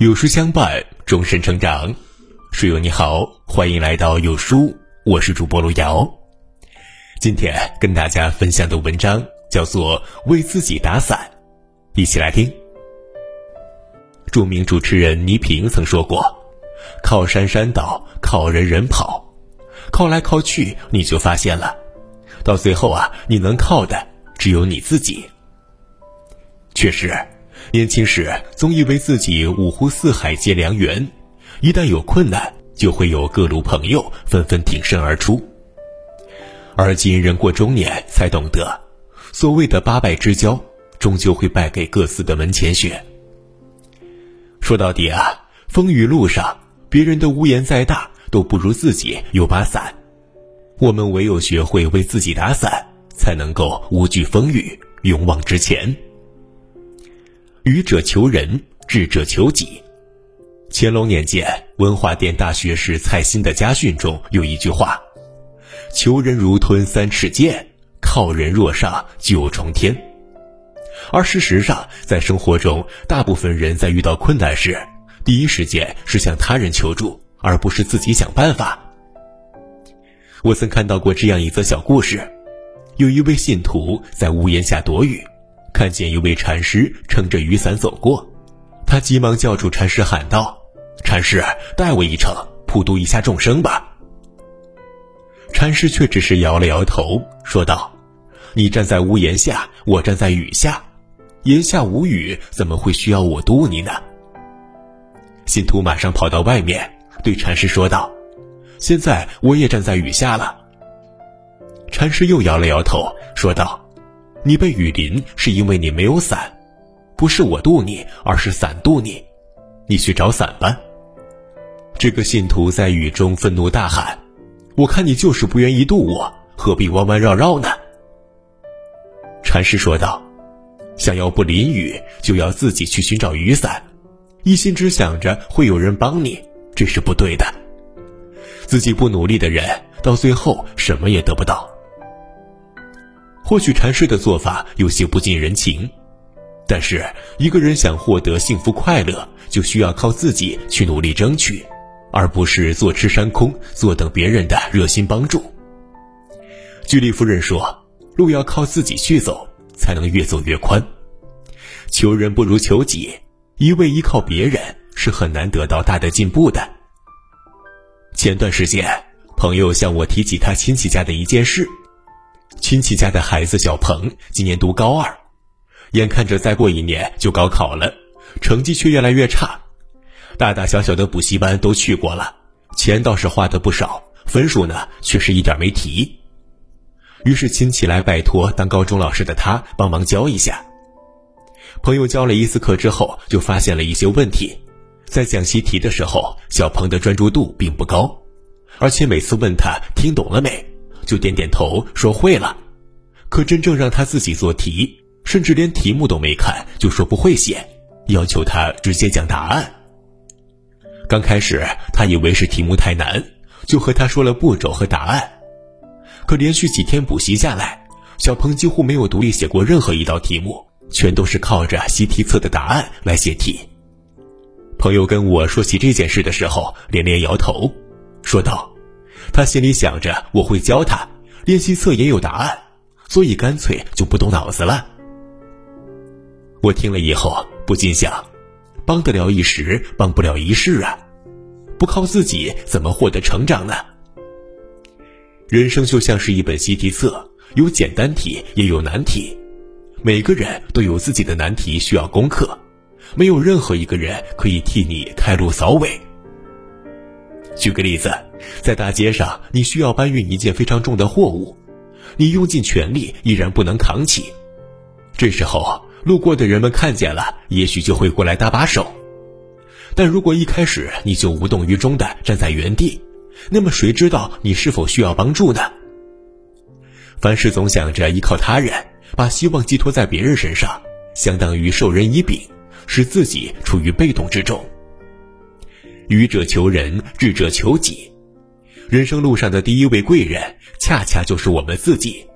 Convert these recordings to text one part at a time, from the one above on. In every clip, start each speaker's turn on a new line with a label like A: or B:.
A: 有书相伴，终身成长。书友你好，欢迎来到有书，我是主播路遥。今天跟大家分享的文章叫做《为自己打伞》，一起来听。著名主持人倪萍曾说过：“靠山山倒，靠人人跑，靠来靠去，你就发现了，到最后啊，你能靠的只有你自己。”确实。年轻时总以为自己五湖四海皆良缘，一旦有困难，就会有各路朋友纷纷挺身而出。而今人过中年，才懂得，所谓的八拜之交，终究会败给各自的门前雪。说到底啊，风雨路上，别人的屋檐再大，都不如自己有把伞。我们唯有学会为自己打伞，才能够无惧风雨，勇往直前。愚者求人，智者求己。乾隆年间，文化殿大学士蔡新的家训中有一句话：“求人如吞三尺剑，靠人若上九重天。”而事实上，在生活中，大部分人在遇到困难时，第一时间是向他人求助，而不是自己想办法。我曾看到过这样一则小故事：有一位信徒在屋檐下躲雨。看见一位禅师撑着雨伞走过，他急忙叫住禅师，喊道：“禅师，带我一程，普度一下众生吧。”禅师却只是摇了摇头，说道：“你站在屋檐下，我站在雨下，檐下无雨，怎么会需要我渡你呢？”信徒马上跑到外面，对禅师说道：“现在我也站在雨下了。”禅师又摇了摇头，说道。你被雨淋是因为你没有伞，不是我渡你，而是伞渡你。你去找伞吧。这个信徒在雨中愤怒大喊：“我看你就是不愿意渡我，何必弯弯绕绕呢？”禅师说道：“想要不淋雨，就要自己去寻找雨伞，一心只想着会有人帮你，这是不对的。自己不努力的人，到最后什么也得不到。”或许禅师的做法有些不近人情，但是一个人想获得幸福快乐，就需要靠自己去努力争取，而不是坐吃山空，坐等别人的热心帮助。居里夫人说：“路要靠自己去走，才能越走越宽。求人不如求己，一味依靠别人是很难得到大的进步的。”前段时间，朋友向我提起他亲戚家的一件事。亲戚家的孩子小鹏今年读高二，眼看着再过一年就高考了，成绩却越来越差，大大小小的补习班都去过了，钱倒是花的不少，分数呢却是一点没提。于是亲戚来拜托当高中老师的他帮忙教一下。朋友教了一次课之后，就发现了一些问题，在讲习题的时候，小鹏的专注度并不高，而且每次问他听懂了没。就点点头说会了，可真正让他自己做题，甚至连题目都没看就说不会写，要求他直接讲答案。刚开始他以为是题目太难，就和他说了步骤和答案。可连续几天补习下来，小鹏几乎没有独立写过任何一道题目，全都是靠着习题册的答案来写题。朋友跟我说起这件事的时候，连连摇头，说道。他心里想着我会教他，练习册也有答案，所以干脆就不动脑子了。我听了以后不禁想，帮得了一时，帮不了一世啊！不靠自己怎么获得成长呢？人生就像是一本习题册，有简单题也有难题，每个人都有自己的难题需要攻克，没有任何一个人可以替你开路扫尾。举个例子，在大街上，你需要搬运一件非常重的货物，你用尽全力依然不能扛起。这时候，路过的人们看见了，也许就会过来搭把手。但如果一开始你就无动于衷的站在原地，那么谁知道你是否需要帮助呢？凡事总想着依靠他人，把希望寄托在别人身上，相当于授人以柄，使自己处于被动之中。愚者求人，智者求己。人生路上的第一位贵人，恰恰就是我们自己。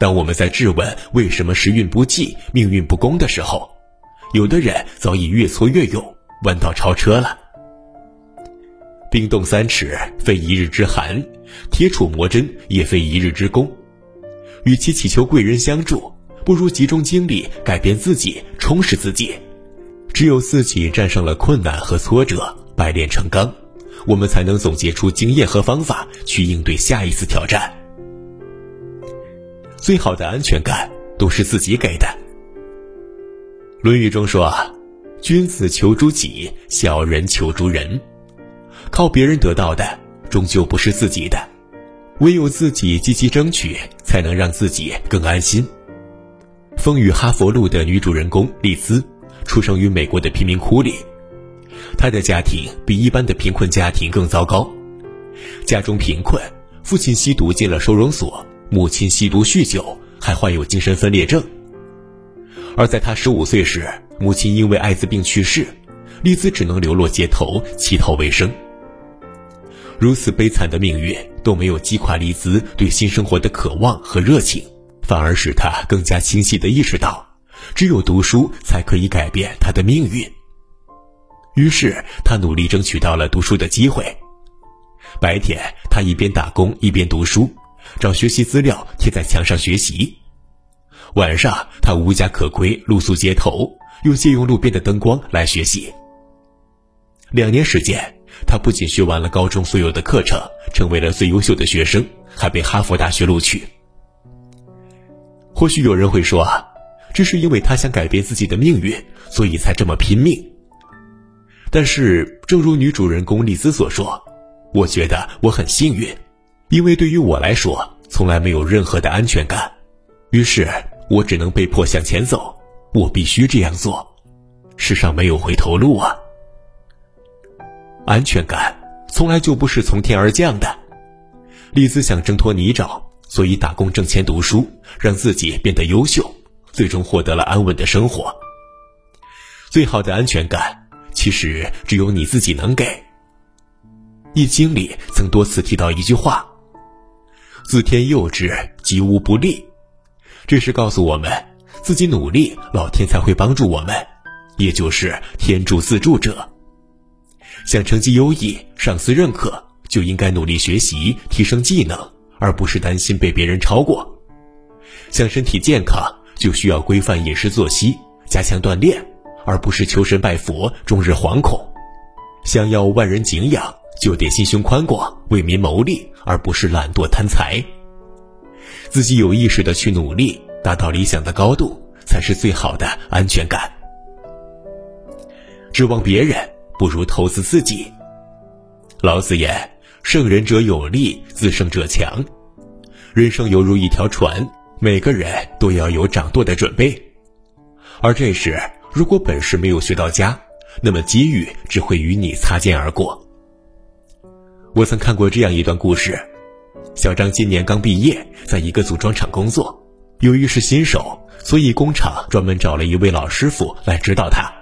A: 当我们在质问为什么时运不济、命运不公的时候，有的人早已越挫越勇，弯道超车了。冰冻三尺，非一日之寒；铁杵磨针，也非一日之功。与其祈求贵人相助，不如集中精力改变自己，充实自己。只有自己战胜了困难和挫折，百炼成钢，我们才能总结出经验和方法去应对下一次挑战。最好的安全感都是自己给的。《论语》中说：“，君子求诸己，小人求诸人。”靠别人得到的，终究不是自己的，唯有自己积极争取，才能让自己更安心。《风雨哈佛路》的女主人公丽兹，出生于美国的贫民窟里，他的家庭比一般的贫困家庭更糟糕，家中贫困，父亲吸毒进了收容所，母亲吸毒酗酒，还患有精神分裂症。而在他十五岁时，母亲因为艾滋病去世，丽兹只能流落街头，乞讨为生。如此悲惨的命运都没有击垮丽兹对新生活的渴望和热情，反而使她更加清晰地意识到，只有读书才可以改变她的命运。于是，他努力争取到了读书的机会。白天，他一边打工一边读书，找学习资料贴在墙上学习；晚上，他无家可归，露宿街头，又借用路边的灯光来学习。两年时间。他不仅学完了高中所有的课程，成为了最优秀的学生，还被哈佛大学录取。或许有人会说啊，这是因为他想改变自己的命运，所以才这么拼命。但是，正如女主人公丽兹所说，我觉得我很幸运，因为对于我来说，从来没有任何的安全感，于是我只能被迫向前走，我必须这样做，世上没有回头路啊。安全感从来就不是从天而降的。丽兹想挣脱泥沼，所以打工挣钱读书，让自己变得优秀，最终获得了安稳的生活。最好的安全感，其实只有你自己能给。《易经》里曾多次提到一句话：“自天佑之，吉无不利。”这是告诉我们，自己努力，老天才会帮助我们，也就是天助自助者。想成绩优异、上司认可，就应该努力学习、提升技能，而不是担心被别人超过。想身体健康，就需要规范饮食作息，加强锻炼，而不是求神拜佛、终日惶恐。想要万人敬仰，就得心胸宽广、为民谋利，而不是懒惰贪财。自己有意识的去努力，达到理想的高度，才是最好的安全感。指望别人。不如投资自己。老子言：“胜人者有力，自胜者强。”人生犹如一条船，每个人都要有掌舵的准备。而这时，如果本事没有学到家，那么机遇只会与你擦肩而过。我曾看过这样一段故事：小张今年刚毕业，在一个组装厂工作，由于是新手，所以工厂专门找了一位老师傅来指导他。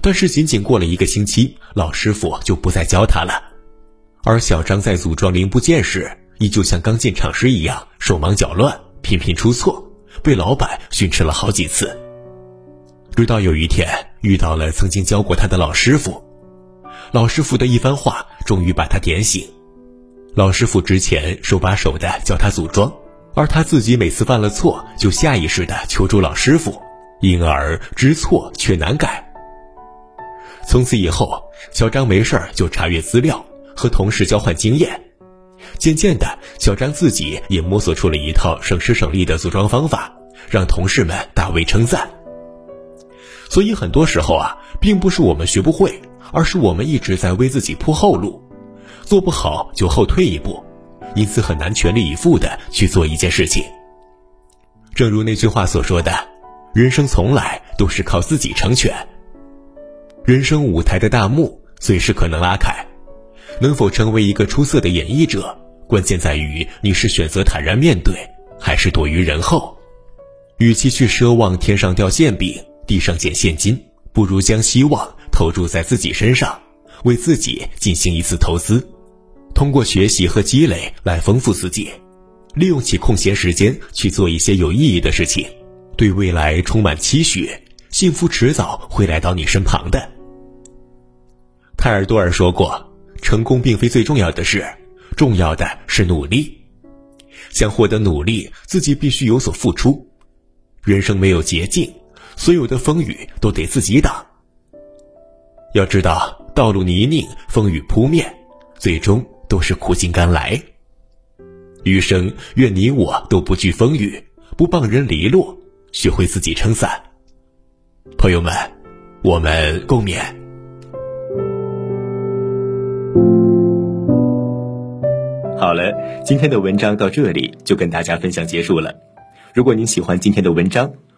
A: 但是仅仅过了一个星期，老师傅就不再教他了，而小张在组装零部件时，依旧像刚进厂时一样手忙脚乱，频频出错，被老板训斥了好几次。直到有一天遇到了曾经教过他的老师傅，老师傅的一番话终于把他点醒。老师傅之前手把手的教他组装，而他自己每次犯了错就下意识的求助老师傅，因而知错却难改。从此以后，小张没事儿就查阅资料，和同事交换经验。渐渐的，小张自己也摸索出了一套省时省力的组装方法，让同事们大为称赞。所以很多时候啊，并不是我们学不会，而是我们一直在为自己铺后路，做不好就后退一步，因此很难全力以赴的去做一件事情。正如那句话所说的：“人生从来都是靠自己成全。”人生舞台的大幕随时可能拉开，能否成为一个出色的演绎者，关键在于你是选择坦然面对，还是躲于人后。与其去奢望天上掉馅饼，地上捡现金，不如将希望投注在自己身上，为自己进行一次投资，通过学习和积累来丰富自己，利用起空闲时间去做一些有意义的事情，对未来充满期许，幸福迟早会来到你身旁的。泰尔多尔说过：“成功并非最重要的事，重要的是努力。想获得努力，自己必须有所付出。人生没有捷径，所有的风雨都得自己挡。要知道，道路泥泞，风雨扑面，最终都是苦尽甘来。余生，愿你我都不惧风雨，不傍人篱落，学会自己撑伞。朋友们，我们共勉。好了，今天的文章到这里就跟大家分享结束了。如果您喜欢今天的文章，